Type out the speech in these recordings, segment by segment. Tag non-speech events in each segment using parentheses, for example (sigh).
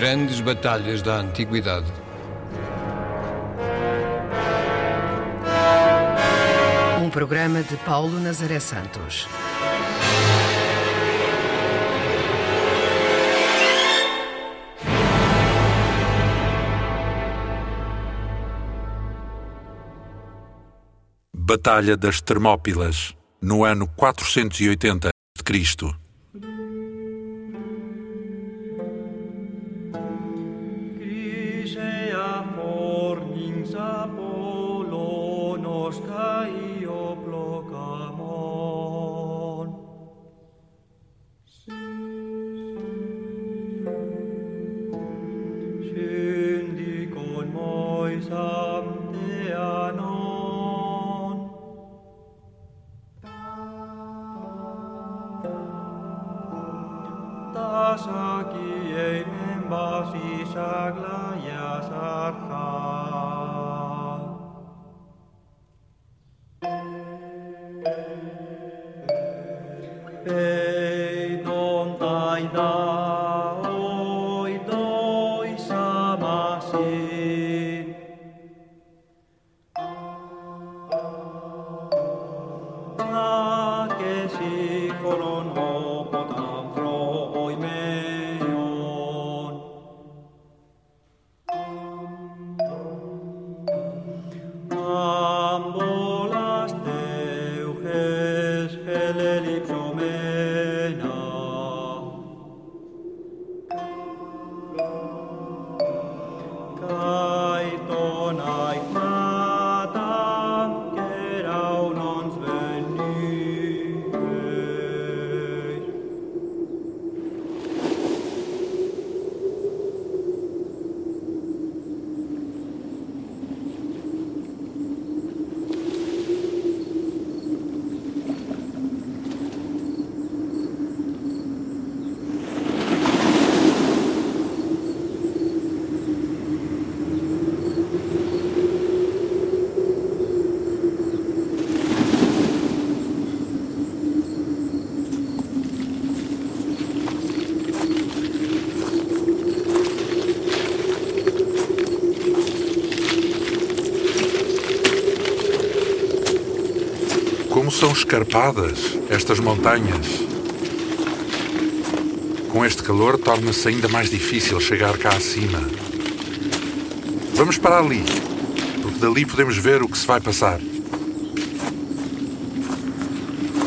Grandes batalhas da antiguidade. Um programa de Paulo Nazaré Santos. Batalha das Termópilas, no ano 480 a.C. Grisea escarpadas estas montanhas? Com este calor torna-se ainda mais difícil chegar cá acima. Vamos para ali, porque dali podemos ver o que se vai passar.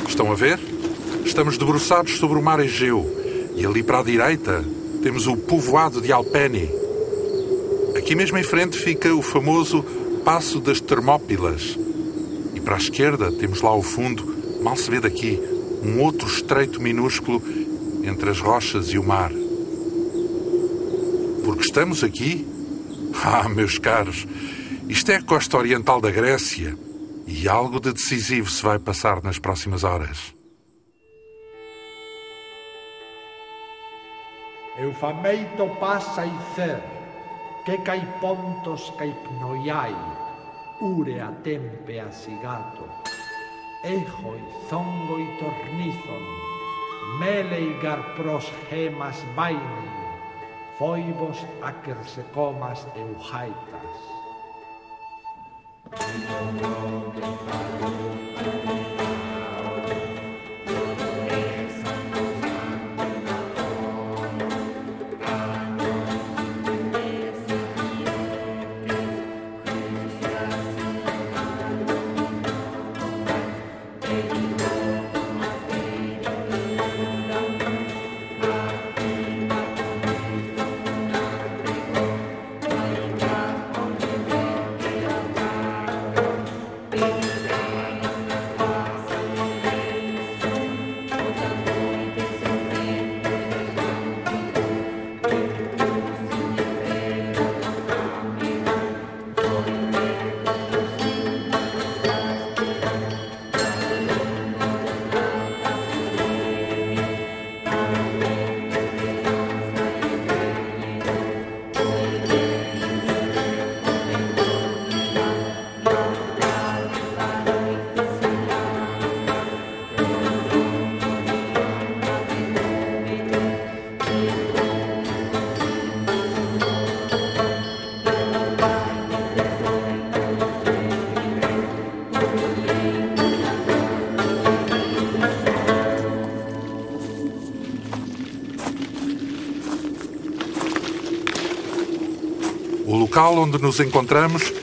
Estão a ver? Estamos debruçados sobre o mar Egeu e ali para a direita temos o povoado de Alpeni. Aqui mesmo em frente fica o famoso Passo das Termópilas. E para a esquerda temos lá ao fundo, mal se vê daqui, um outro estreito minúsculo entre as rochas e o mar. Porque estamos aqui? (laughs) Ah, meus caros, isto é a costa oriental da Grécia e algo de decisivo se vai passar nas próximas horas. Eufameito passa cer, que cai pontos cai pnoiai, Urea, tempea, sigato, ejo y zongo y tornizon, mele y garpros gemas vaini, foibos acersecomas eujaitas. Local onde nos encontramos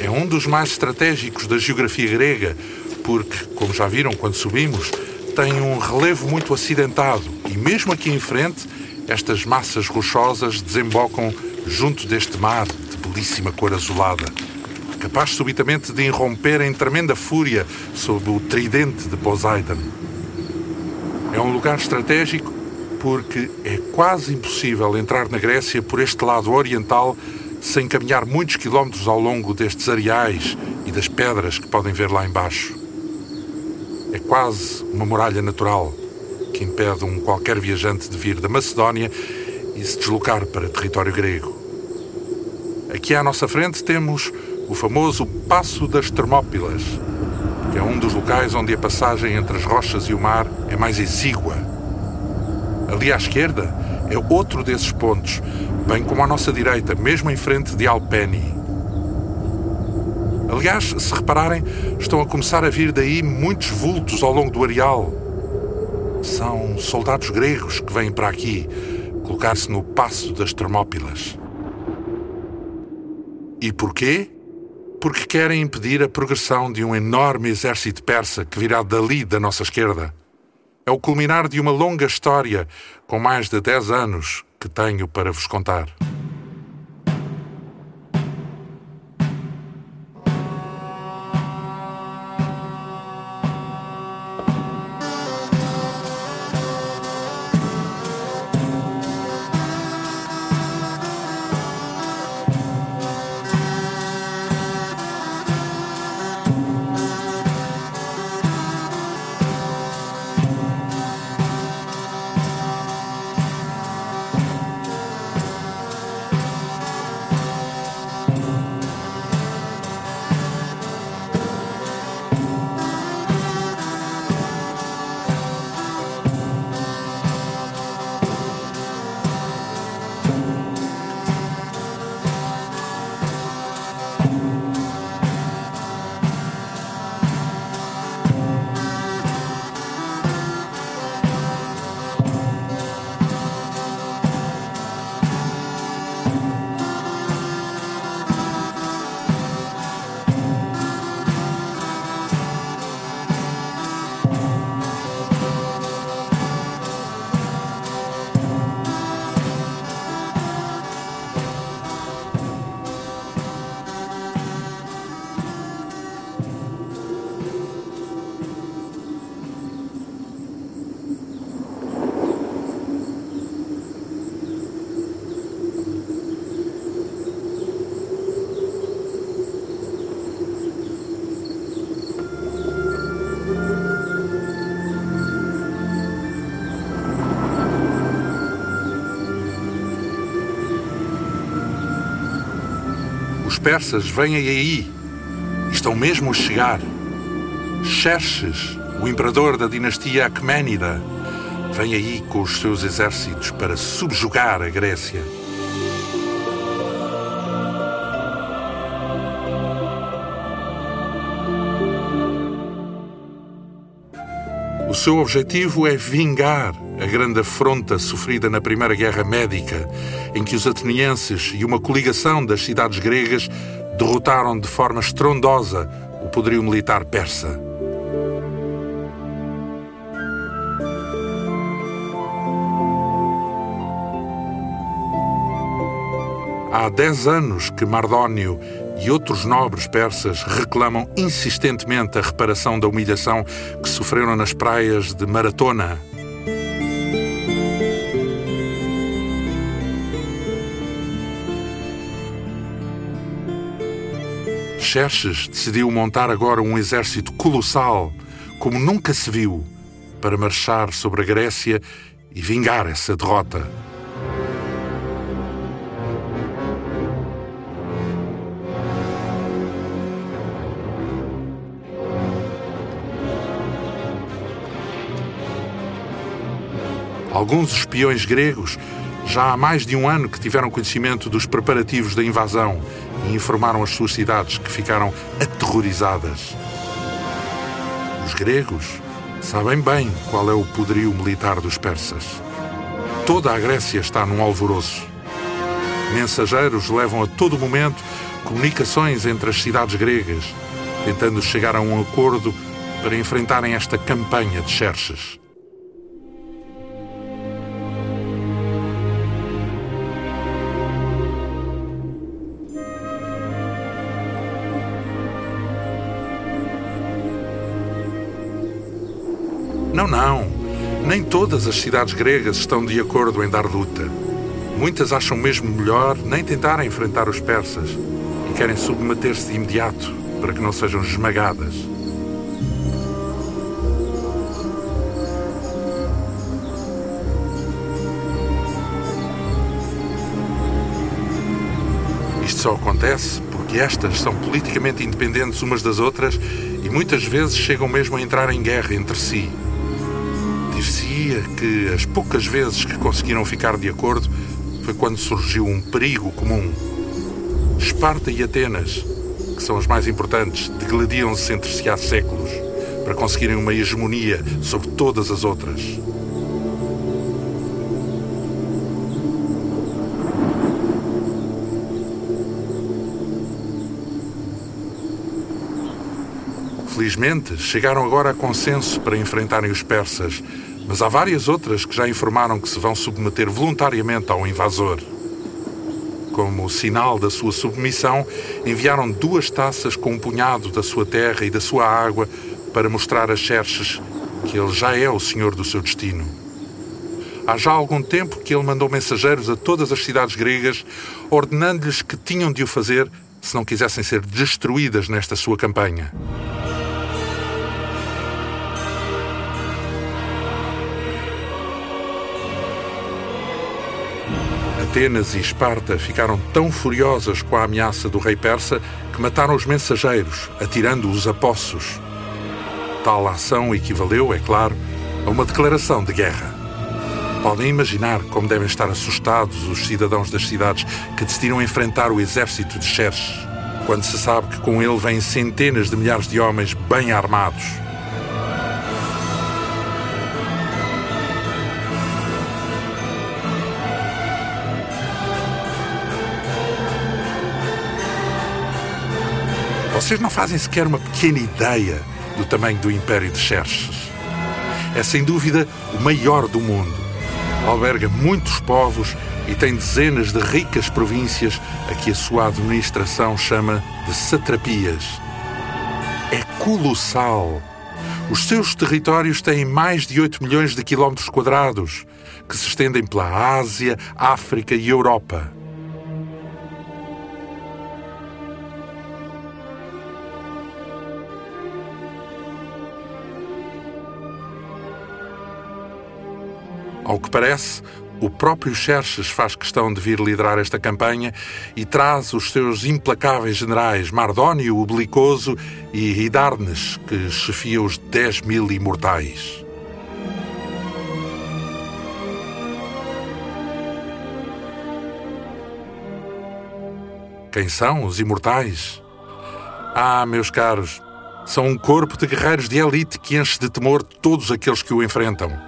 é um dos mais estratégicos da geografia grega, porque, como já viram quando subimos, tem um relevo muito acidentado e, mesmo aqui em frente, estas massas rochosas desembocam junto deste mar de belíssima cor azulada, capaz subitamente de irromper em tremenda fúria sob o tridente de Poseidon. É um lugar estratégico porque é quase impossível entrar na Grécia por este lado oriental sem caminhar muitos quilómetros ao longo destes areais e das pedras que podem ver lá embaixo. É quase uma muralha natural que impede um qualquer viajante de vir da Macedónia e se deslocar para território grego. Aqui à nossa frente temos o famoso Passo das Termópilas, que é um dos locais onde a passagem entre as rochas e o mar é mais exígua. Ali à esquerda é outro desses pontos, bem como à nossa direita, mesmo em frente de Alpeni. Aliás, se repararem, estão a começar a vir daí muitos vultos ao longo do areal. São soldados gregos que vêm para aqui colocar-se no passo das Termópilas. E porquê? Porque querem impedir a progressão de um enorme exército persa que virá dali da nossa esquerda. É o culminar de uma longa história com mais de 10 anos que tenho para vos contar. Persas vêm aí. Estão mesmo a chegar. Xerxes, o imperador da dinastia Aquemênida, vem aí com os seus exércitos para subjugar a Grécia. O seu objetivo é vingar a grande afronta sofrida na Primeira Guerra Médica, em que os atenienses e uma coligação das cidades gregas derrotaram de forma estrondosa o poderio militar persa. Há dez anos que Mardónio e outros nobres persas reclamam insistentemente a reparação da humilhação que sofreram nas praias de Maratona. Xerxes decidiu montar agora um exército colossal, como nunca se viu, para marchar sobre a Grécia e vingar essa derrota. Alguns espiões gregos já há mais de um ano que tiveram conhecimento dos preparativos da invasão e informaram as suas cidades que ficaram aterrorizadas. Os gregos sabem bem qual é o poderio militar dos persas. Toda a Grécia está num alvoroço. Mensageiros levam a todo momento comunicações entre as cidades gregas, tentando chegar a um acordo para enfrentarem esta campanha de Xerxes. Não, não. Nem todas as cidades gregas estão de acordo em dar luta. Muitas acham mesmo melhor nem tentar enfrentar os persas e querem submeter-se de imediato para que não sejam esmagadas. Isto só acontece porque estas são politicamente independentes umas das outras e muitas vezes chegam mesmo a entrar em guerra entre si. Dir-se-ia que as poucas vezes que conseguiram ficar de acordo foi quando surgiu um perigo comum. Esparta e Atenas, que são as mais importantes, degladiam-se entre si há séculos para conseguirem uma hegemonia sobre todas as outras. Felizmente, chegaram agora a consenso para enfrentarem os persas, mas há várias outras que já informaram que se vão submeter voluntariamente ao invasor. Como sinal da sua submissão, enviaram duas taças com um punhado da sua terra e da sua água para mostrar a Xerxes que ele já é o senhor do seu destino. Há já algum tempo que ele mandou mensageiros a todas as cidades gregas, ordenando-lhes que tinham de o fazer se não quisessem ser destruídas nesta sua campanha. Atenas e Esparta ficaram tão furiosas com a ameaça do rei persa que mataram os mensageiros, atirando-os a poços. Tal ação equivaleu, é claro, a uma declaração de guerra. Podem imaginar como devem estar assustados os cidadãos das cidades que decidiram enfrentar o exército de Xerxes, quando se sabe que com ele vêm centenas de milhares de homens bem armados. Vocês não fazem sequer uma pequena ideia do tamanho do Império de Xerxes. É sem dúvida o maior do mundo. Alberga muitos povos e tem dezenas de ricas províncias a que a sua administração chama de satrapias. É colossal. Os seus territórios têm mais de 8 milhões de quilómetros quadrados, que se estendem pela Ásia, África e Europa. Ao que parece, o próprio Xerxes faz questão de vir liderar esta campanha e traz os seus implacáveis generais Mardónio, o Belicoso, e Hidarnes, que chefia os 10 mil imortais. Quem são os imortais? Ah, meus caros, são um corpo de guerreiros de elite que enche de temor todos aqueles que o enfrentam.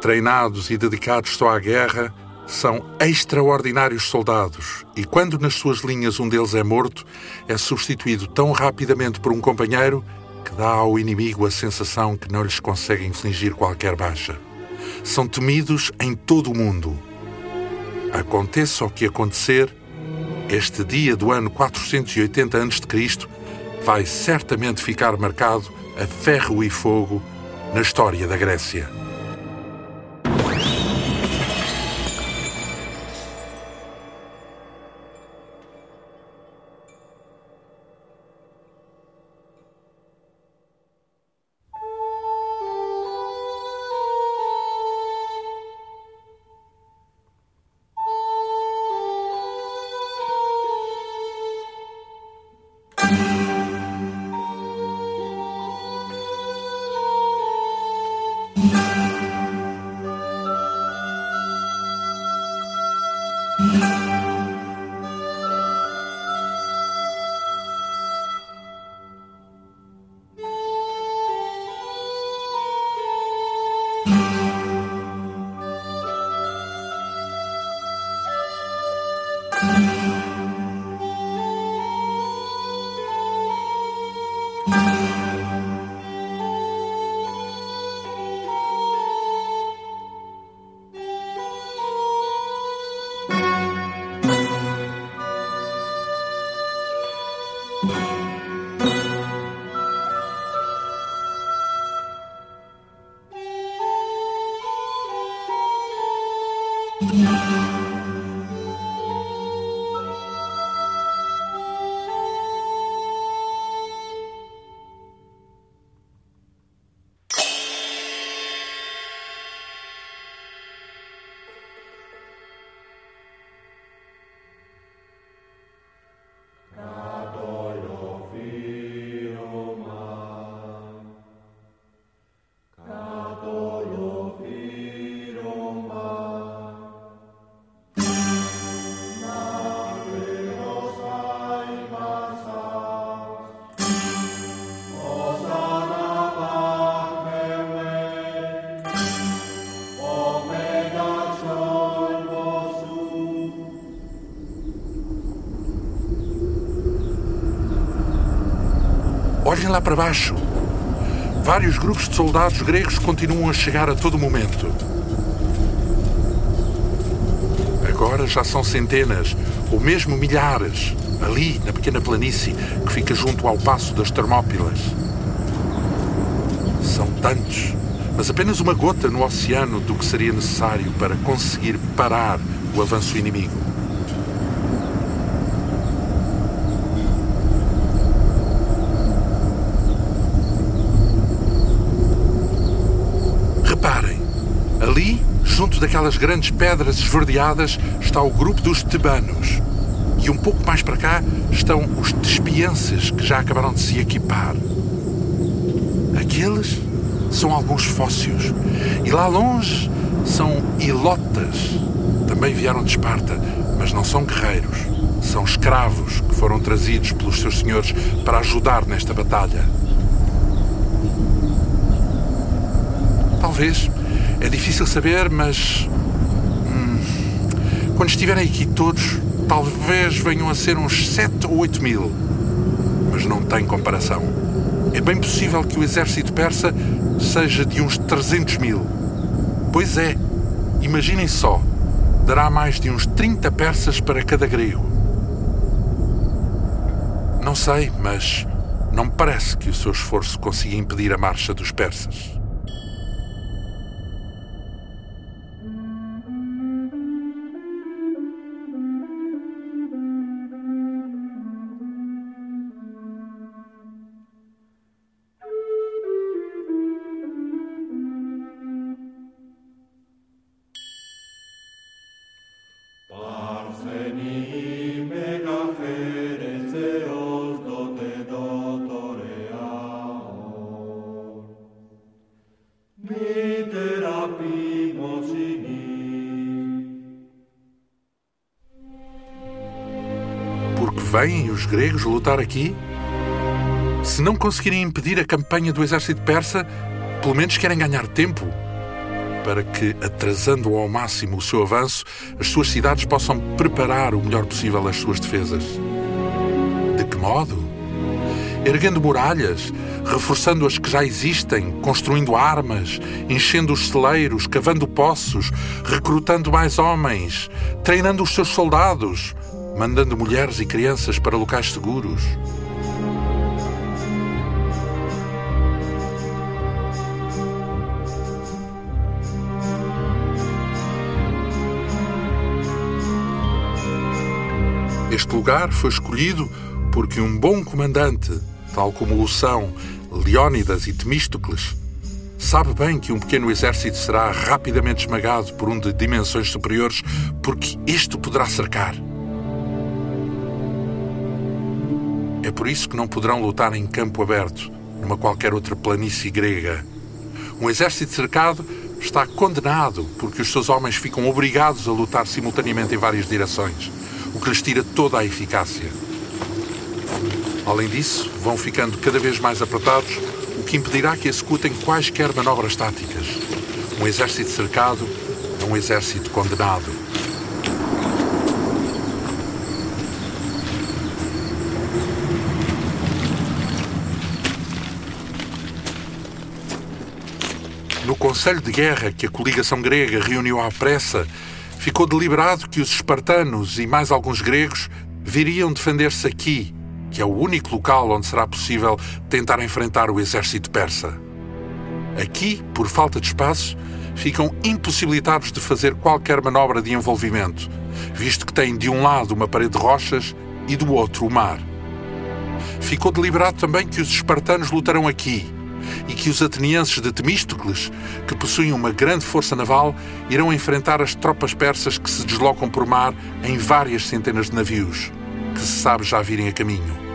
Treinados e dedicados só à guerra, são extraordinários soldados e, quando nas suas linhas um deles é morto, é substituído tão rapidamente por um companheiro que dá ao inimigo a sensação que não lhes consegue infligir qualquer baixa. São temidos em todo o mundo. Aconteça o que acontecer, este dia do ano 480 a.C. vai certamente ficar marcado a ferro e fogo na história da Grécia. Olhem lá para baixo. Vários grupos de soldados gregos continuam a chegar a todo momento. Agora já são centenas, ou mesmo milhares, ali na pequena planície que fica junto ao passo das Termópilas. São tantos, mas apenas uma gota no oceano do que seria necessário para conseguir parar o avanço inimigo. Reparem, ali, daquelas grandes pedras esverdeadas, está o grupo dos tebanos. E um pouco mais para cá estão os tespienses que já acabaram de se equipar. Aqueles são alguns fósseis. E lá longe são ilotas. Também vieram de Esparta, mas não são guerreiros. São escravos que foram trazidos pelos seus senhores para ajudar nesta batalha. Talvez. É difícil saber, mas. Hum, quando estiverem aqui todos, talvez venham a ser uns 7 ou 8 mil. Mas não tem comparação. É bem possível que o exército persa seja de uns 300 mil. Pois é, imaginem só, dará mais de uns 30 persas para cada grego. Não sei, mas não me parece que o seu esforço consiga impedir a marcha dos persas. Os gregos lutar aqui? Se não conseguirem impedir a campanha do exército persa, pelo menos querem ganhar tempo para que, atrasando ao máximo o seu avanço, as suas cidades possam preparar o melhor possível as suas defesas. De que modo? Erguendo muralhas, reforçando as que já existem, construindo armas, enchendo os celeiros, cavando poços, recrutando mais homens, treinando os seus soldados, mandando mulheres e crianças para locais seguros. Este lugar foi escolhido porque um bom comandante, tal como o são Leónidas e Temístocles, sabe bem que um pequeno exército será rapidamente esmagado por um de dimensões superiores, porque este poderá cercar. É por isso que não poderão lutar em campo aberto, numa qualquer outra planície grega. Um exército cercado está condenado porque os seus homens ficam obrigados a lutar simultaneamente em várias direções o que lhes tira toda a eficácia. Além disso, vão ficando cada vez mais apertados, o que impedirá que executem quaisquer manobras táticas. Um exército cercado é um exército condenado. No Conselho de Guerra que a coligação grega reuniu à pressa, ficou deliberado que os espartanos e mais alguns gregos viriam defender-se aqui, que é o único local onde será possível tentar enfrentar o exército persa. Aqui, por falta de espaço, ficam impossibilitados de fazer qualquer manobra de envolvimento, visto que têm de um lado uma parede de rochas e do outro o mar. Ficou deliberado também que os espartanos lutarão aqui, e que os atenienses de Temístocles, que possuem uma grande força naval, irão enfrentar as tropas persas que se deslocam por mar em várias centenas de navios, que se sabe já virem a caminho.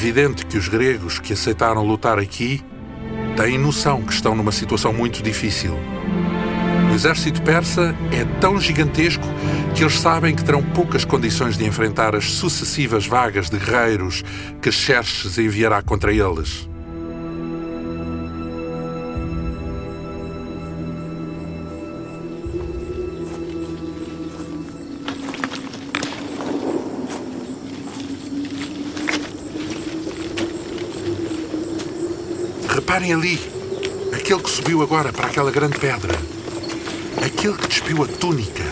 Evidente que os gregos que aceitaram lutar aqui têm noção que estão numa situação muito difícil. O exército persa é tão gigantesco que eles sabem que terão poucas condições de enfrentar as sucessivas vagas de guerreiros que Xerxes enviará contra eles. Reparem ali, aquele que subiu agora para aquela grande pedra. Aquele que despiu a túnica.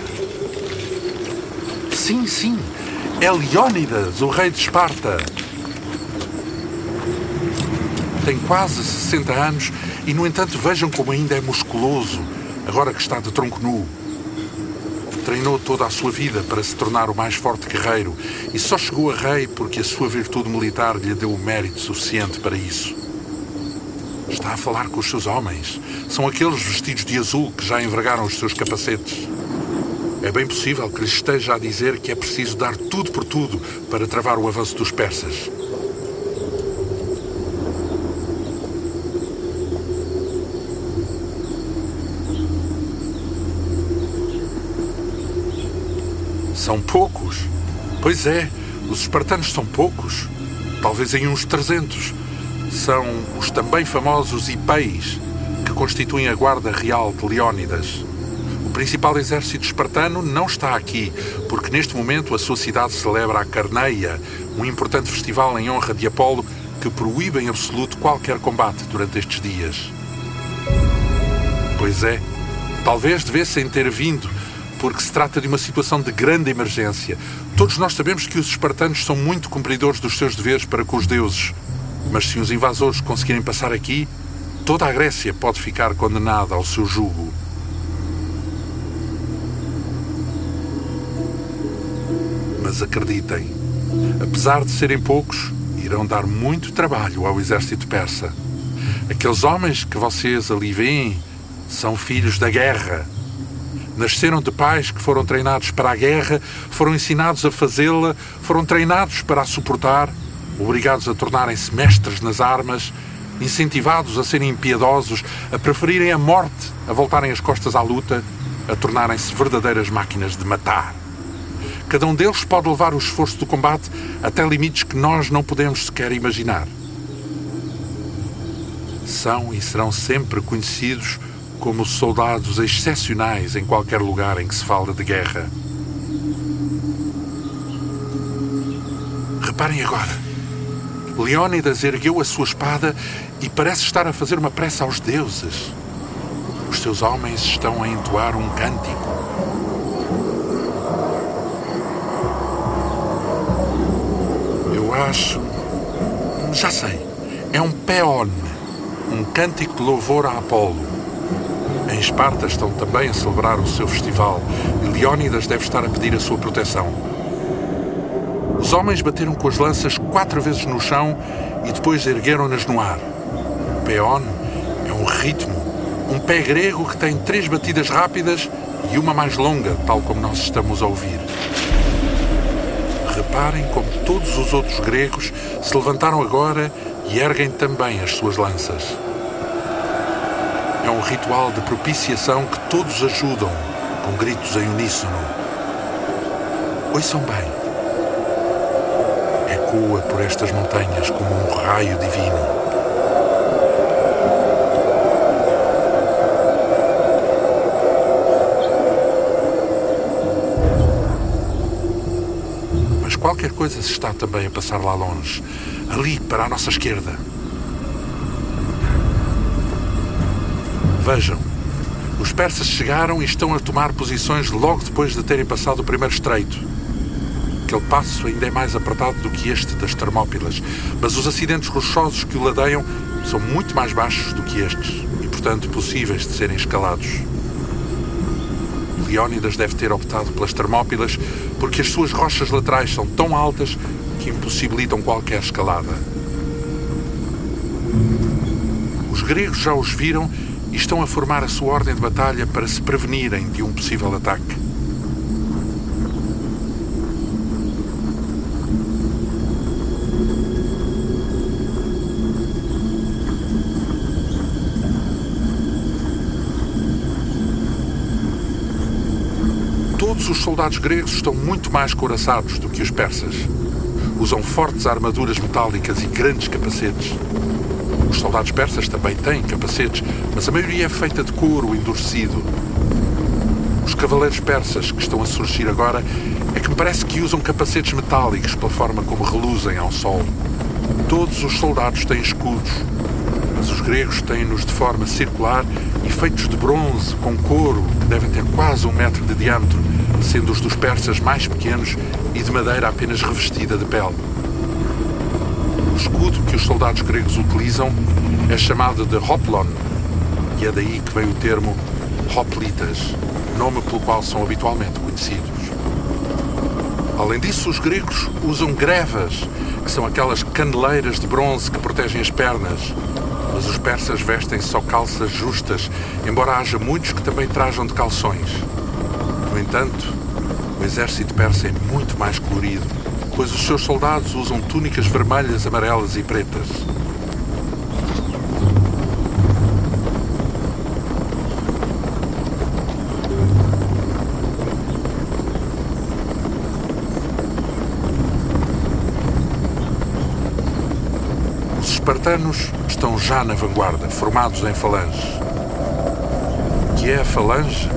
Sim, sim, é Leónidas, o rei de Esparta. Tem quase 60 anos e, no entanto, vejam como ainda é musculoso, agora que está de tronco nu. Treinou toda a sua vida para se tornar o mais forte guerreiro e só chegou a rei porque a sua virtude militar lhe deu o mérito suficiente para isso. Está a falar com os seus homens. São aqueles vestidos de azul que já envergaram os seus capacetes. É bem possível que lhes esteja a dizer que é preciso dar tudo por tudo para travar o avanço dos persas. São poucos. Pois é, os espartanos são poucos. Talvez em uns 300 são os também famosos Ipeis, que constituem a Guarda Real de Leónidas. O principal exército espartano não está aqui, porque neste momento a sua cidade celebra a Carneia, um importante festival em honra de Apolo que proíbe em absoluto qualquer combate durante estes dias. Pois é, talvez devessem ter vindo, porque se trata de uma situação de grande emergência. Todos nós sabemos que os espartanos são muito cumpridores dos seus deveres para com os deuses. Mas se os invasores conseguirem passar aqui, toda a Grécia pode ficar condenada ao seu jugo. Mas acreditem, apesar de serem poucos, irão dar muito trabalho ao exército persa. Aqueles homens que vocês ali veem são filhos da guerra. Nasceram de pais que foram treinados para a guerra, foram ensinados a fazê-la, foram treinados para a suportar obrigados a tornarem-se mestres nas armas, incentivados a serem impiedosos, a preferirem a morte a voltarem as costas à luta, a tornarem-se verdadeiras máquinas de matar. Cada um deles pode levar o esforço do combate até limites que nós não podemos sequer imaginar. São e serão sempre conhecidos como soldados excepcionais em qualquer lugar em que se fala de guerra. Reparem agora. Leónidas ergueu a sua espada e parece estar a fazer uma prece aos deuses. Os seus homens estão a entoar um cântico. Eu acho. Já sei. É um peon, um cântico de louvor a Apolo. Em Esparta estão também a celebrar o seu festival e Leónidas deve estar a pedir a sua proteção. Os homens bateram com as lanças quatro vezes no chão e depois ergueram-nas no ar. O peon é um ritmo, um pé grego que tem três batidas rápidas e uma mais longa, tal como nós estamos a ouvir. Reparem como todos os outros gregos se levantaram agora e erguem também as suas lanças. É um ritual de propiciação que todos ajudam, com gritos em uníssono. Ouçam bem ecoa por estas montanhas como um raio divino. Mas qualquer coisa se está também a passar lá longe, ali para a nossa esquerda. Vejam, os persas chegaram e estão a tomar posições logo depois de terem passado o primeiro estreito. Aquele passo ainda é mais apertado do que este das Termópilas, mas os acidentes rochosos que o ladeiam são muito mais baixos do que estes e, portanto, possíveis de serem escalados. Leónidas deve ter optado pelas Termópilas porque as suas rochas laterais são tão altas que impossibilitam qualquer escalada. Os gregos já os viram e estão a formar a sua ordem de batalha para se prevenirem de um possível ataque. Os soldados gregos estão muito mais couraçados do que os persas. Usam fortes armaduras metálicas e grandes capacetes. Os soldados persas também têm capacetes, mas a maioria é feita de couro endurecido. Os cavaleiros persas que estão a surgir agora é que me parece que usam capacetes metálicos pela forma como reluzem ao sol. Todos os soldados têm escudos, mas os gregos têm-nos de forma circular e feitos de bronze, com couro, que devem ter quase um metro de diâmetro, sendo os dos persas mais pequenos e de madeira apenas revestida de pele. O escudo que os soldados gregos utilizam é chamado de hoplon, e é daí que vem o termo hoplitas, nome pelo qual são habitualmente conhecidos. Além disso, os gregos usam grevas, que são aquelas caneleiras de bronze que protegem as pernas. Mas os persas vestem só calças justas, embora haja muitos que também trajam de calções. No entanto, o exército persa é muito mais colorido, pois os seus soldados usam túnicas vermelhas, amarelas e pretas. Os espartanos estão já na vanguarda, formados em falange. O que é a falange?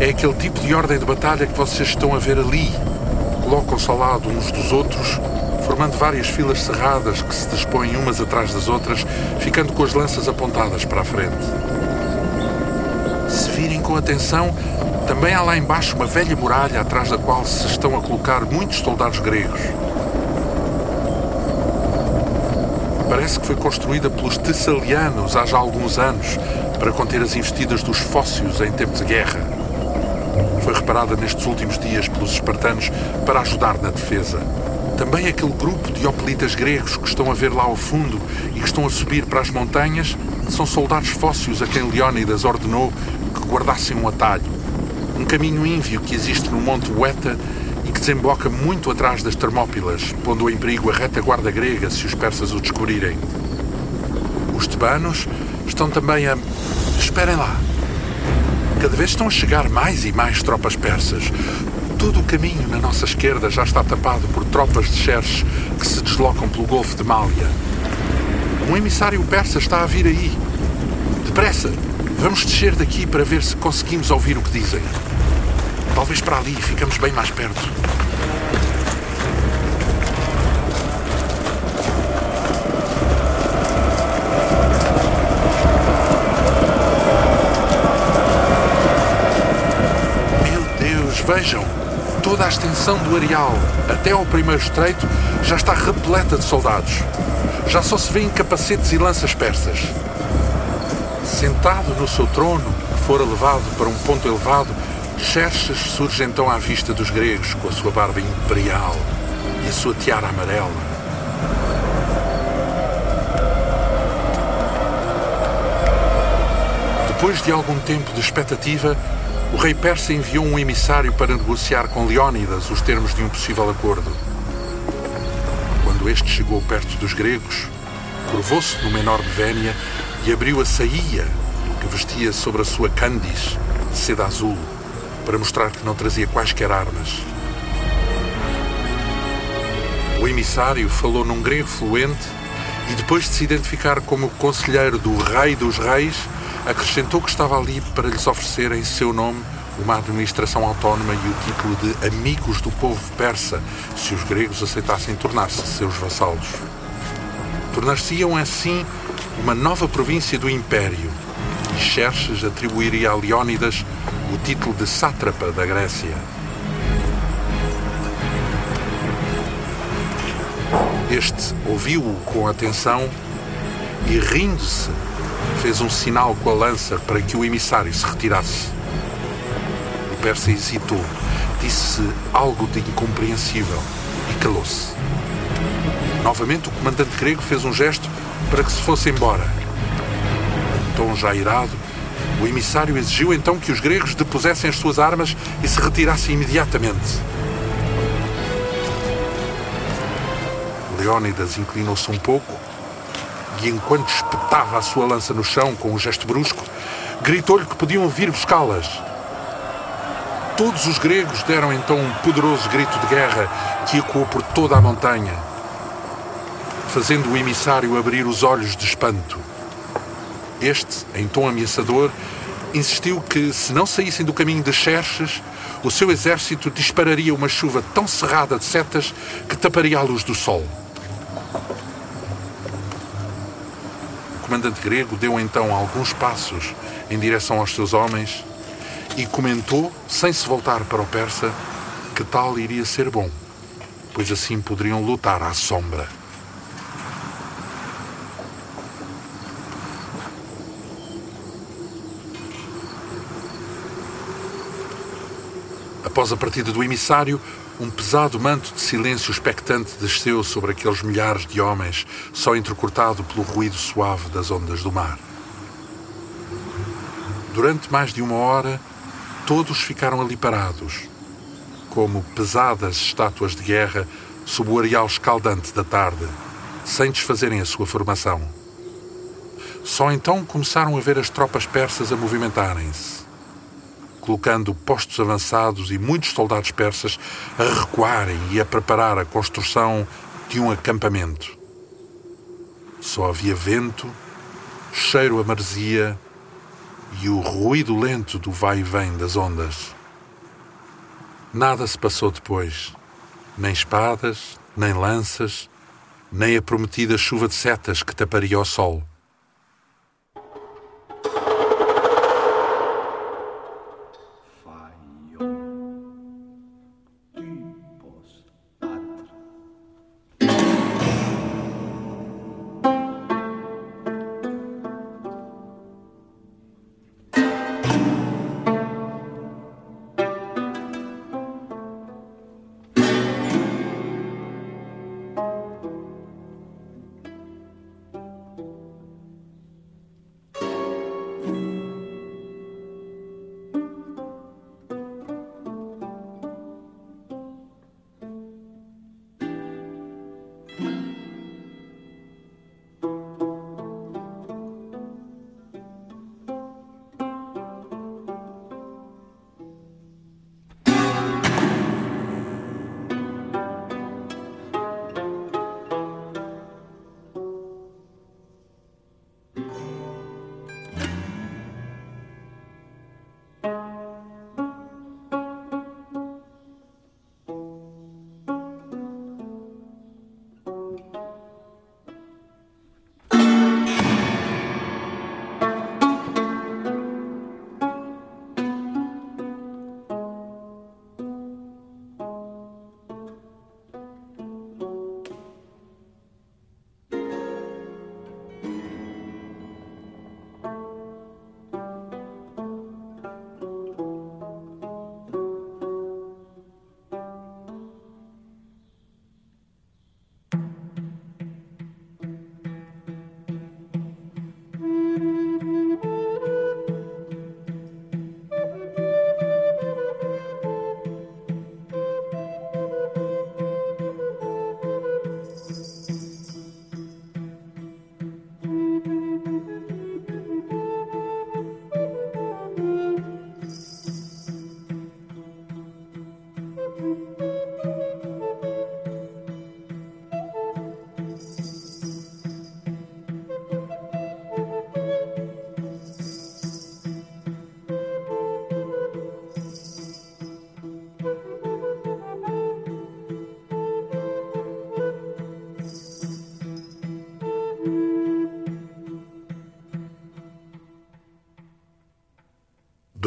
É aquele tipo de ordem de batalha que vocês estão a ver ali. Colocam-se ao lado uns dos outros, formando várias filas cerradas que se dispõem umas atrás das outras, ficando com as lanças apontadas para a frente. Se virem com atenção, também há lá embaixo uma velha muralha atrás da qual se estão a colocar muitos soldados gregos. Parece que foi construída pelos Tessalianos há já alguns anos para conter as investidas dos fósseis em tempo de guerra. Foi reparada nestes últimos dias pelos espartanos para ajudar na defesa. Também aquele grupo de hoplitas gregos que estão a ver lá ao fundo e que estão a subir para as montanhas são soldados fósseis a quem Leónidas ordenou que guardassem um atalho. Um caminho ínvio que existe no Monte Ueta e que desemboca muito atrás das Termópilas, pondo em perigo a retaguarda grega se os persas o descobrirem. Os tebanos estão também a. Esperem lá. Cada vez estão a chegar mais e mais tropas persas. Todo o caminho na nossa esquerda já está tapado por tropas de Xerxes que se deslocam pelo Golfo de Mália. Um emissário persa está a vir aí. Depressa! Vamos descer daqui para ver se conseguimos ouvir o que dizem. Talvez para ali ficamos bem mais perto. Toda a extensão do areal, até ao primeiro estreito, já está repleta de soldados. Já só se vêem capacetes e lanças persas. Sentado no seu trono, que fora levado para um ponto elevado, Xerxes surge então à vista dos gregos com a sua barba imperial e a sua tiara amarela. Depois de algum tempo de expectativa, o rei persa enviou um emissário para negociar com Leónidas os termos de um possível acordo. Quando este chegou perto dos gregos, curvou-se numa enorme vénia e abriu a saía que vestia sobre a sua candis de seda azul para mostrar que não trazia quaisquer armas. O emissário falou num grego fluente e, depois de se identificar como conselheiro do Rei dos Reis, acrescentou que estava ali para lhes oferecer em seu nome uma administração autónoma e o título de Amigos do Povo Persa, se os gregos aceitassem tornar-se seus vassalos. Tornar-se-iam assim uma nova província do Império e Xerxes atribuiria a Leónidas o título de sátrapa da Grécia. Este ouviu-o com atenção e, rindo-se, fez um sinal com a lança para que o emissário se retirasse. O persa hesitou, disse algo de incompreensível e calou-se. Novamente, o comandante grego fez um gesto para que se fosse embora. Em tom já irado, o emissário exigiu então que os gregos depusessem as suas armas e se retirassem imediatamente. Leónidas inclinou-se um pouco e, enquanto espetava a sua lança no chão com um gesto brusco, gritou-lhe que podiam vir buscá-las. Todos os gregos deram então um poderoso grito de guerra que ecoou por toda a montanha, fazendo o emissário abrir os olhos de espanto. Este, em tom ameaçador, insistiu que, se não saíssem do caminho de Xerxes, o seu exército dispararia uma chuva tão cerrada de setas que taparia a luz do sol. Comandante grego deu então alguns passos em direção aos seus homens e comentou, sem se voltar para o persa, que tal iria ser bom, pois assim poderiam lutar à sombra. Após a partida do emissário, um pesado manto de silêncio expectante desceu sobre aqueles milhares de homens, só entrecortado pelo ruído suave das ondas do mar. Durante mais de uma hora, todos ficaram ali parados, como pesadas estátuas de guerra sob o areal escaldante da tarde, sem desfazerem a sua formação. Só então começaram a ver as tropas persas a movimentarem-se colocando postos avançados e muitos soldados persas a recuarem e a preparar a construção de um acampamento. Só havia vento, cheiro a maresia e o ruído lento do vai e vem das ondas. Nada se passou depois, nem espadas, nem lanças, nem a prometida chuva de setas que taparia o sol.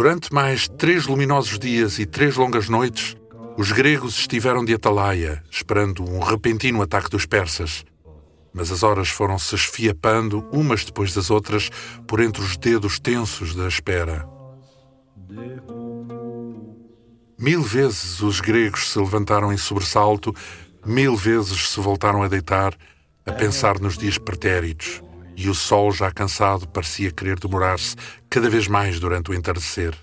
Durante mais três luminosos dias e três longas noites, os gregos estiveram de atalaia, esperando um repentino ataque dos persas. Mas as horas foram-se esfiapando, umas depois das outras, por entre os dedos tensos da espera. Mil vezes os gregos se levantaram em sobressalto, mil vezes se voltaram a deitar, a pensar nos dias pretéritos, e o sol, já cansado, parecia querer demorar-se cada vez mais durante o entardecer.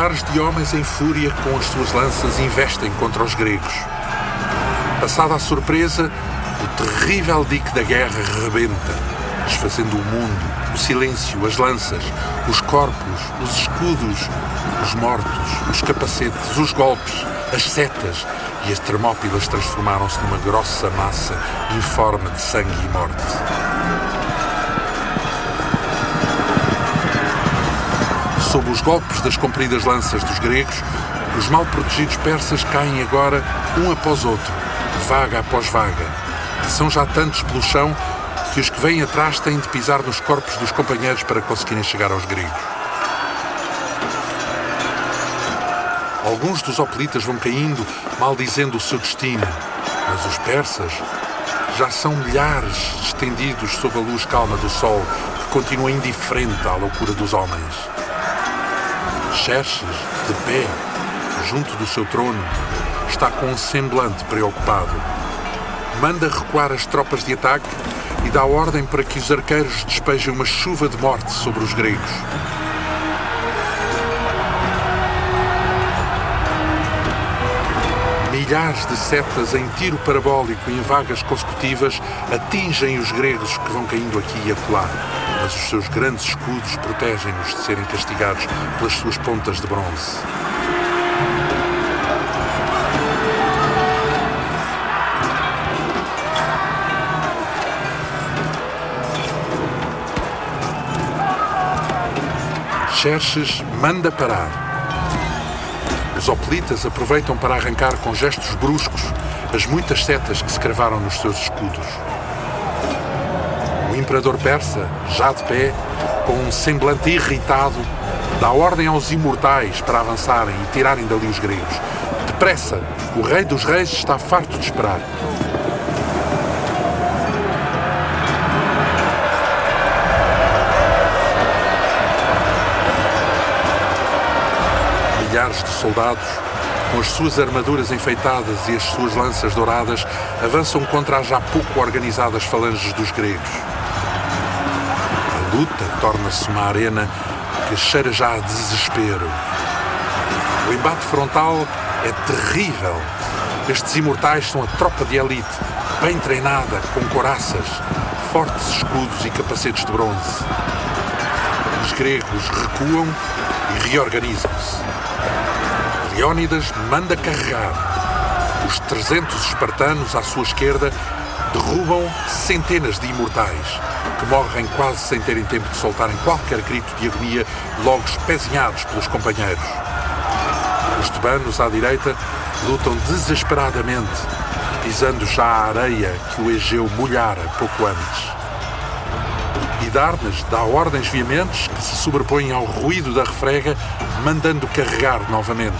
Milhares de homens em fúria com as suas lanças investem contra os gregos. Passada a surpresa, o terrível dique da guerra rebenta, desfazendo o mundo, o silêncio, as lanças, os corpos, os escudos, os mortos, os capacetes, os golpes, as setas e as termópilas transformaram-se numa grossa massa informe de sangue e morte. Sob os golpes das compridas lanças dos gregos, os mal protegidos persas caem agora um após outro, vaga após vaga. São já tantos pelo chão que os que vêm atrás têm de pisar nos corpos dos companheiros para conseguirem chegar aos gregos. Alguns dos hoplitas vão caindo, maldizendo o seu destino, mas os persas já são milhares estendidos sob a luz calma do sol, que continua indiferente à loucura dos homens. Xerxes, de pé, junto do seu trono, está com um semblante preocupado. Manda recuar as tropas de ataque e dá ordem para que os arqueiros despejem uma chuva de morte sobre os gregos. Milhares de setas em tiro parabólico e em vagas consecutivas atingem os gregos que vão caindo aqui e acolá, mas os seus grandes escudos protegem-nos de serem castigados pelas suas pontas de bronze. Xerxes manda parar. Os hoplitas aproveitam para arrancar com gestos bruscos as muitas setas que se cravaram nos seus escudos. O imperador persa, já de pé, com um semblante irritado, dá ordem aos imortais para avançarem e tirarem dali os gregos. Depressa, o rei dos reis está farto de esperar. Milhares de soldados, com as suas armaduras enfeitadas e as suas lanças douradas, avançam contra as já pouco organizadas falanges dos gregos. Luta torna-se uma arena que cheira já a desespero. O embate frontal é terrível. Estes imortais são a tropa de elite, bem treinada, com coraças, fortes escudos e capacetes de bronze. Os gregos recuam e reorganizam-se. Leónidas manda carregar. Os 300 espartanos à sua esquerda derrubam centenas de imortais, que morrem quase sem terem tempo de soltarem qualquer grito de agonia, logo espezinhados pelos companheiros. Os tebanos à direita lutam desesperadamente, pisando já a areia que o Egeu molhara pouco antes. E Darnes dá ordens veementes que se sobrepõem ao ruído da refrega, mandando carregar novamente.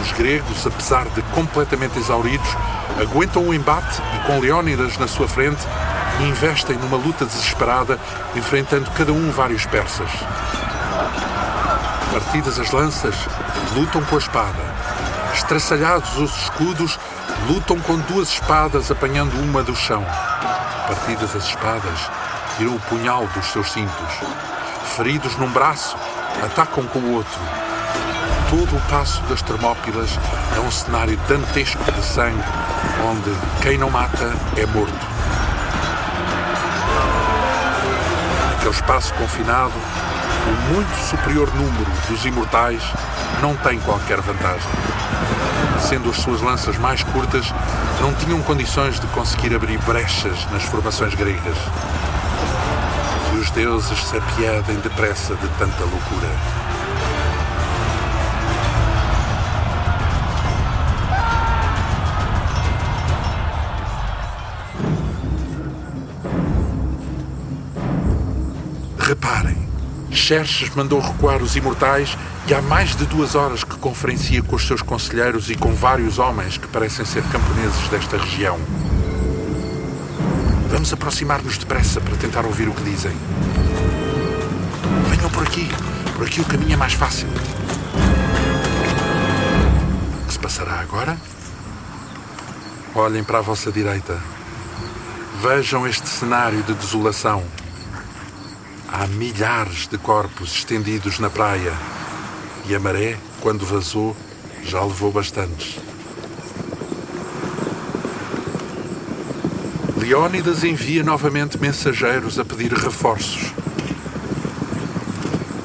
Os gregos, apesar de completamente exauridos, aguentam o embate e, com Leónidas na sua frente, investem numa luta desesperada, enfrentando cada um vários persas. Partidas as lanças, lutam com a espada. Estraçalhados os escudos, lutam com duas espadas, apanhando uma do chão. Partidas as espadas, tiram o punhal dos seus cintos. Feridos num braço, atacam com o outro. Todo o passo das Termópilas é um cenário dantesco de sangue, onde quem não mata é morto. Naquele espaço confinado, o muito superior número dos imortais não tem qualquer vantagem. sendo as suas lanças mais curtas, não tinham condições de conseguir abrir brechas nas formações gregas. Que os deuses se apiedem depressa de tanta loucura. Xerxes mandou recuar os imortais e há mais de duas horas que conferencia com os seus conselheiros e com vários homens que parecem ser camponeses desta região. Vamos aproximar-nos depressa para tentar ouvir o que dizem. Venham por aqui. Por aqui o caminho é mais fácil. O que se passará agora? Olhem para a vossa direita. Vejam este cenário de desolação. Há milhares de corpos estendidos na praia e a maré, quando vazou, já levou bastantes. Leónidas envia novamente mensageiros a pedir reforços.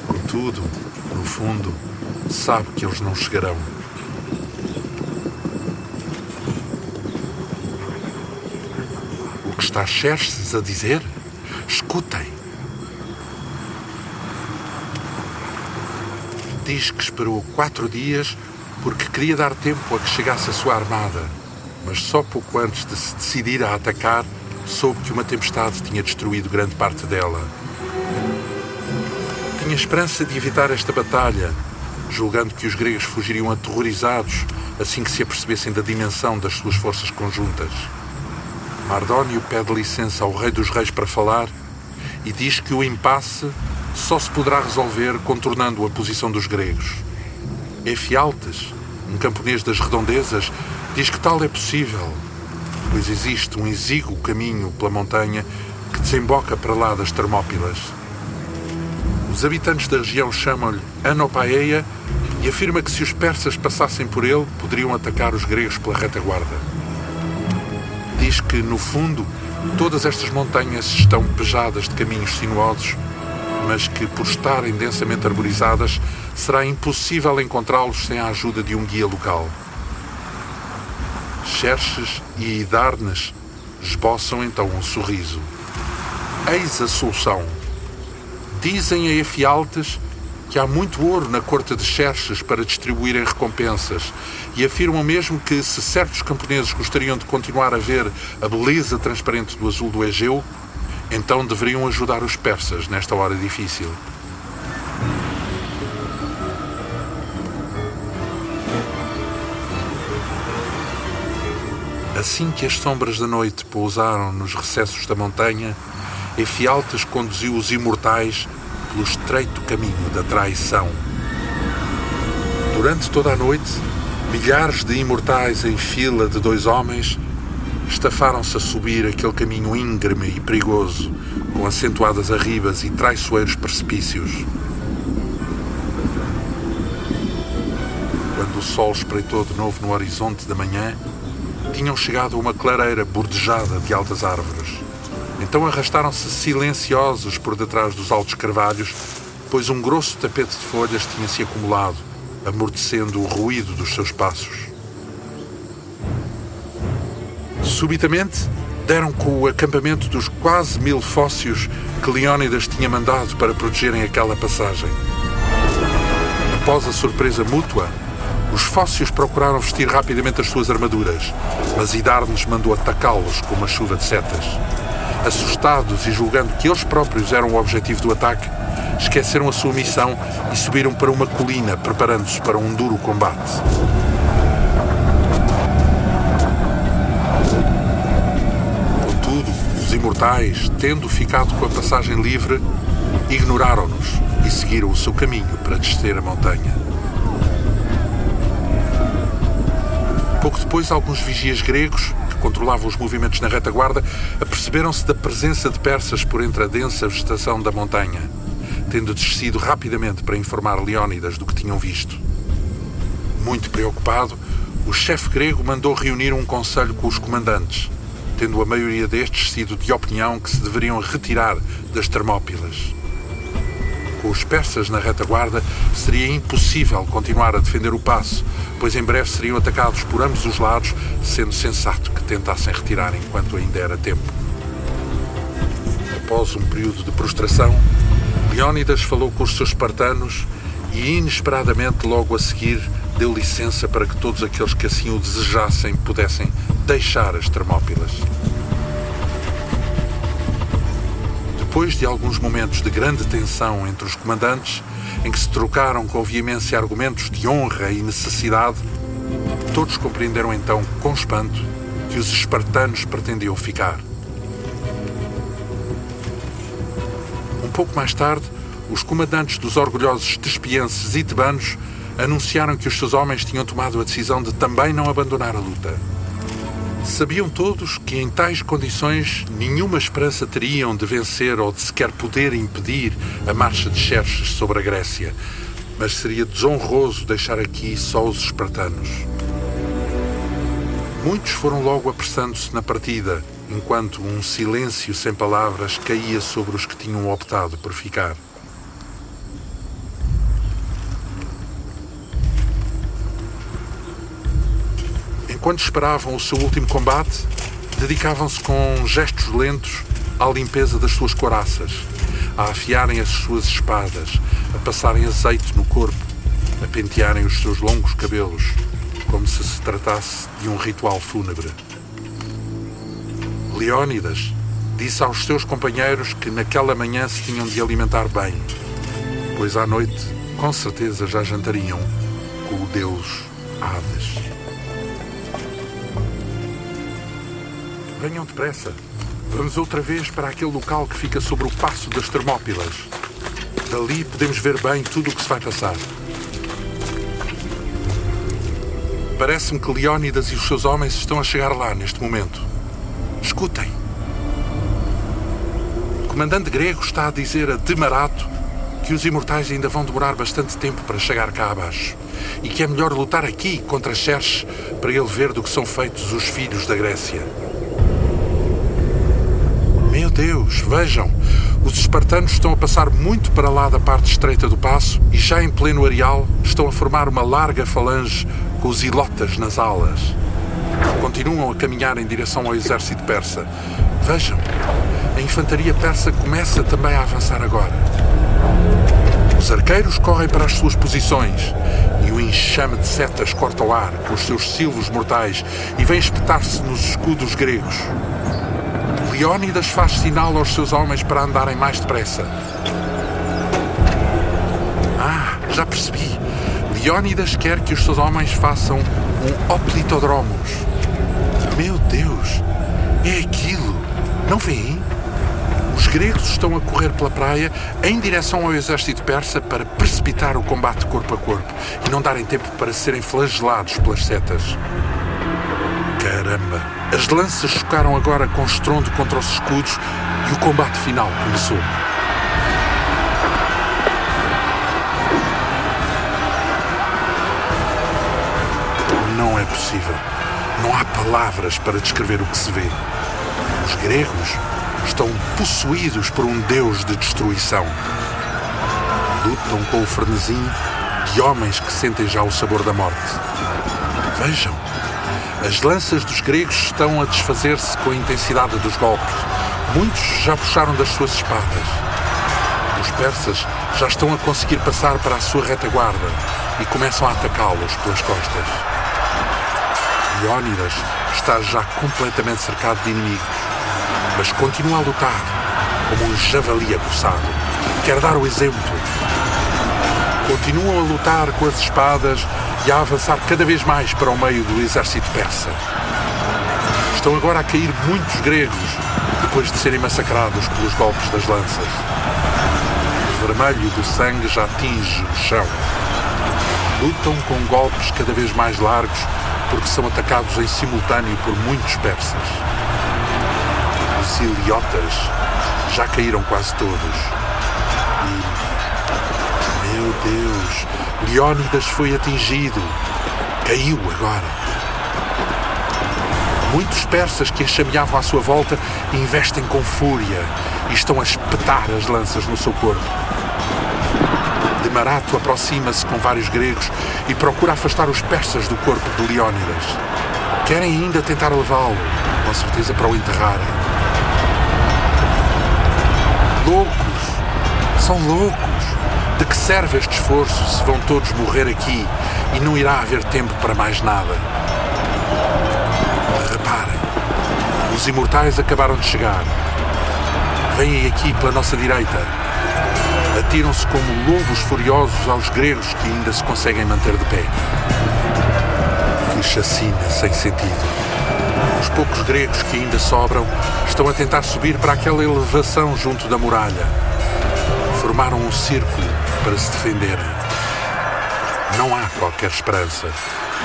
Contudo, no fundo, sabe que eles não chegarão. O que está Xerxes a dizer? Escutem. Diz que esperou quatro dias porque queria dar tempo a que chegasse a sua armada, mas só pouco antes de se decidir a atacar, soube que uma tempestade tinha destruído grande parte dela. Tinha esperança de evitar esta batalha, julgando que os gregos fugiriam aterrorizados assim que se apercebessem da dimensão das suas forças conjuntas. Mardónio pede licença ao rei dos reis para falar e diz que o impasse só se poderá resolver contornando a posição dos gregos. Efialtes, um camponês das redondezas, diz que tal é possível, pois existe um exíguo caminho pela montanha que desemboca para lá das Termópilas. Os habitantes da região chamam-lhe Anopaeia e afirma que se os persas passassem por ele, poderiam atacar os gregos pela retaguarda. Diz que, no fundo, todas estas montanhas estão pejadas de caminhos sinuosos mas que, por estarem densamente arborizadas, será impossível encontrá-los sem a ajuda de um guia local. Xerxes e Idarnes esboçam então um sorriso. Eis a solução. Dizem a Efialtes que há muito ouro na corte de Xerxes para distribuírem recompensas e afirmam mesmo que, se certos camponeses gostariam de continuar a ver a beleza transparente do azul do Egeu, então deveriam ajudar os persas nesta hora difícil. Assim que as sombras da noite pousaram nos recessos da montanha, Efialtes conduziu os imortais pelo estreito caminho da traição. Durante toda a noite, milhares de imortais em fila de dois homens estafaram-se a subir aquele caminho íngreme e perigoso, com acentuadas arribas e traiçoeiros precipícios. Quando o sol espreitou de novo no horizonte da manhã, tinham chegado a uma clareira bordejada de altas árvores. Então arrastaram-se silenciosos por detrás dos altos carvalhos, pois um grosso tapete de folhas tinha se acumulado, amortecendo o ruído dos seus passos. Subitamente, deram com o acampamento dos quase mil fósseis que Leónidas tinha mandado para protegerem aquela passagem. Após a surpresa mútua, os fósseis procuraram vestir rapidamente as suas armaduras, mas Idarnes mandou atacá-los com uma chuva de setas. Assustados e julgando que eles próprios eram o objetivo do ataque, esqueceram a sua missão e subiram para uma colina, preparando-se para um duro combate. Imortais, tendo ficado com a passagem livre, ignoraram-nos e seguiram o seu caminho para descer a montanha. Pouco depois, alguns vigias gregos, que controlavam os movimentos na retaguarda, aperceberam-se da presença de persas por entre a densa vegetação da montanha, tendo descido rapidamente para informar Leónidas do que tinham visto. Muito preocupado, o chefe grego mandou reunir um conselho com os comandantes, tendo a maioria destes sido de opinião que se deveriam retirar das Termópilas. Com os persas na retaguarda, seria impossível continuar a defender o passo, pois em breve seriam atacados por ambos os lados, sendo sensato que tentassem retirar enquanto ainda era tempo. Após um período de prostração, Leónidas falou com os seus espartanos e, inesperadamente, logo a seguir, deu licença para que todos aqueles que assim o desejassem pudessem deixar as Termópilas. Depois de alguns momentos de grande tensão entre os comandantes, em que se trocaram com veemência argumentos de honra e necessidade, todos compreenderam então, com espanto, que os espartanos pretendiam ficar. Um pouco mais tarde, os comandantes dos orgulhosos despienses e tebanos anunciaram que os seus homens tinham tomado a decisão de também não abandonar a luta. Sabiam todos que em tais condições nenhuma esperança teriam de vencer ou de sequer poder impedir a marcha de Xerxes sobre a Grécia, mas seria desonroso deixar aqui só os espartanos. Muitos foram logo apressando-se na partida, enquanto um silêncio sem palavras caía sobre os que tinham optado por ficar. Enquanto esperavam o seu último combate, dedicavam-se com gestos lentos à limpeza das suas coraças, a afiarem as suas espadas, a passarem azeite no corpo, a pentearem os seus longos cabelos, como se se tratasse de um ritual fúnebre. Leónidas disse aos seus companheiros que naquela manhã se tinham de alimentar bem, pois à noite, com certeza, já jantariam com o deus Hades. Venham depressa. Vamos outra vez para aquele local que fica sobre o passo das Termópilas. Dali podemos ver bem tudo o que se vai passar. Parece-me que Leónidas e os seus homens estão a chegar lá neste momento. Escutem. O comandante grego está a dizer a Demarato que os imortais ainda vão demorar bastante tempo para chegar cá abaixo e que é melhor lutar aqui contra Xerxes para ele ver do que são feitos os filhos da Grécia. Deus, vejam! Os espartanos estão a passar muito para lá da parte estreita do passo e já em pleno areal estão a formar uma larga falange com os ilotas nas alas. Continuam a caminhar em direção ao exército persa. Vejam, a infantaria persa começa também a avançar agora. Os arqueiros correm para as suas posições e o enxame de setas corta o ar com os seus silvos mortais e vem espetar-se nos escudos gregos. Leónidas faz sinal aos seus homens para andarem mais depressa. Ah, já percebi. Leónidas quer que os seus homens façam um oplitodromos. Meu Deus, é aquilo. Não veem? Os gregos estão a correr pela praia em direção ao exército persa para precipitar o combate corpo a corpo e não darem tempo para serem flagelados pelas setas. Caramba! As lanças chocaram agora com estrondo contra os escudos e o combate final começou. Não é possível. Não há palavras para descrever o que se vê. Os gregos estão possuídos por um deus de destruição. Lutam com o frenesim de homens que sentem já o sabor da morte. Vejam, as lanças dos gregos estão a desfazer-se com a intensidade dos golpes. Muitos já puxaram das suas espadas. Os persas já estão a conseguir passar para a sua retaguarda e começam a atacá-los pelas costas. Leónidas está já completamente cercado de inimigos, mas continua a lutar como um javali aguçado. Quer dar o exemplo. Continuam a lutar com as espadas e a avançar cada vez mais para o meio do exército persa. Estão agora a cair muitos gregos depois de serem massacrados pelos golpes das lanças. O vermelho do sangue já atinge o chão. Lutam com golpes cada vez mais largos porque são atacados em simultâneo por muitos persas. Os iliotas já caíram quase todos. E, meu Deus, Leónidas foi atingido. Caiu agora. Muitos persas que enxameavam à sua volta investem com fúria e estão a espetar as lanças no seu corpo. Demarato aproxima-se com vários gregos e procura afastar os persas do corpo de Leónidas. Querem ainda tentar levá-lo, com certeza para o enterrarem. Loucos! São loucos! De que serve este esforço se vão todos morrer aqui e não irá haver tempo para mais nada? Reparem, os imortais acabaram de chegar. Vêm aqui pela nossa direita. Atiram-se como lobos furiosos aos gregos que ainda se conseguem manter de pé. Que chacina sem sentido. Os poucos gregos que ainda sobram estão a tentar subir para aquela elevação junto da muralha. Formaram um círculo para se defenderem. Não há qualquer esperança.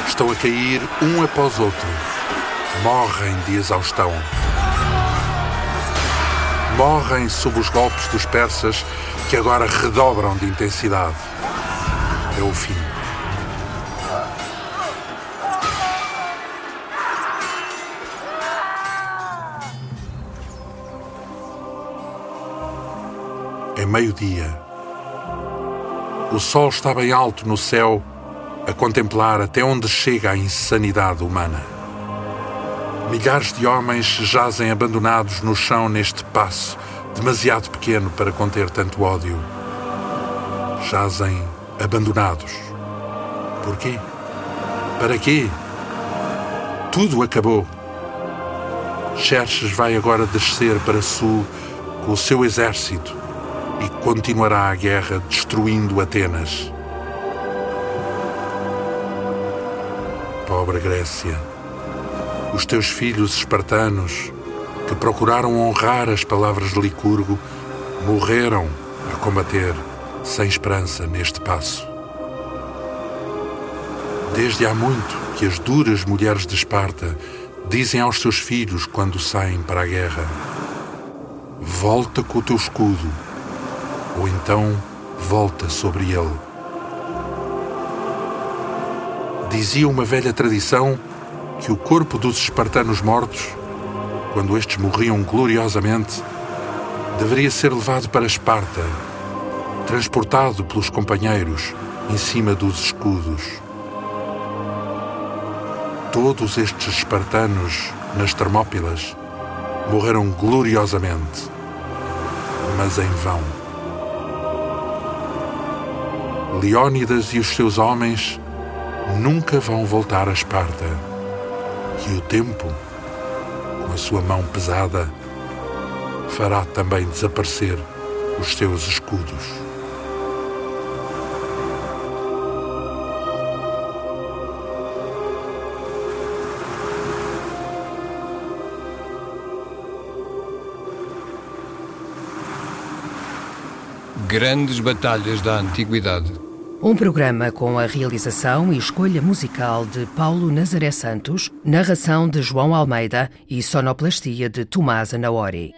Estão a cair um após outro. Morrem de exaustão. Morrem sob os golpes dos persas que agora redobram de intensidade. É o fim. É meio-dia. O sol está bem alto no céu a contemplar até onde chega a insanidade humana. Milhares de homens jazem abandonados no chão neste passo, demasiado pequeno para conter tanto ódio. Jazem abandonados. Porquê? Para quê? Tudo acabou. Xerxes vai agora descer para sul com o seu exército e continuará a guerra destruindo Atenas. Pobre Grécia, os teus filhos espartanos, que procuraram honrar as palavras de Licurgo, morreram a combater sem esperança neste passo. Desde há muito que as duras mulheres de Esparta dizem aos seus filhos quando saem para a guerra: Volta com o teu escudo ou então volta sobre ele. Dizia uma velha tradição que o corpo dos espartanos mortos, quando estes morriam gloriosamente, deveria ser levado para Esparta, transportado pelos companheiros em cima dos escudos. Todos estes espartanos nas Termópilas morreram gloriosamente, mas em vão. Leónidas e os seus homens nunca vão voltar a Esparta. E o tempo, com a sua mão pesada, fará também desaparecer os seus escudos. Grandes batalhas da Antiguidade. Um programa com a realização e escolha musical de Paulo Nazaré Santos, narração de João Almeida e sonoplastia de Tomás Anaori.